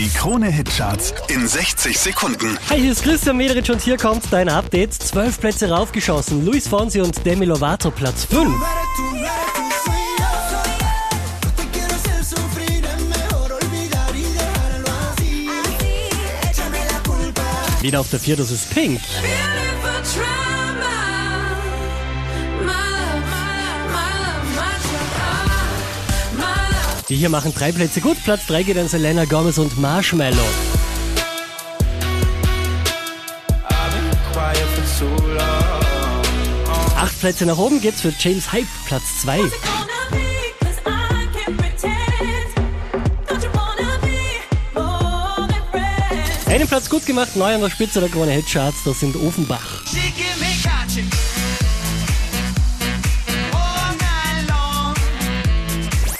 Die Krone-Hitcharts in 60 Sekunden. Hi, hier ist Christian Mederich und hier kommt dein Update. Zwölf Plätze raufgeschossen. Luis Fonsi und Demi Lovato Platz 5. Tú eres tú, eres tú, soy yo. Yo te quiero hacer sufrir, es mejor olvidar y dejarlo así. Échame la culpa. Wieder auf der 4, das ist Pink. Beautiful Die hier machen drei Plätze gut. Platz 3 geht an Selena Gomez und Marshmallow. Acht Plätze nach oben geht's für James Hype, Platz 2. What's it gonna be? 'Cause I can't pretend. Don't you wanna be more than friends? Einen Platz gut gemacht, neu an der Spitze der Krone Hitcharts, das sind Offenbach.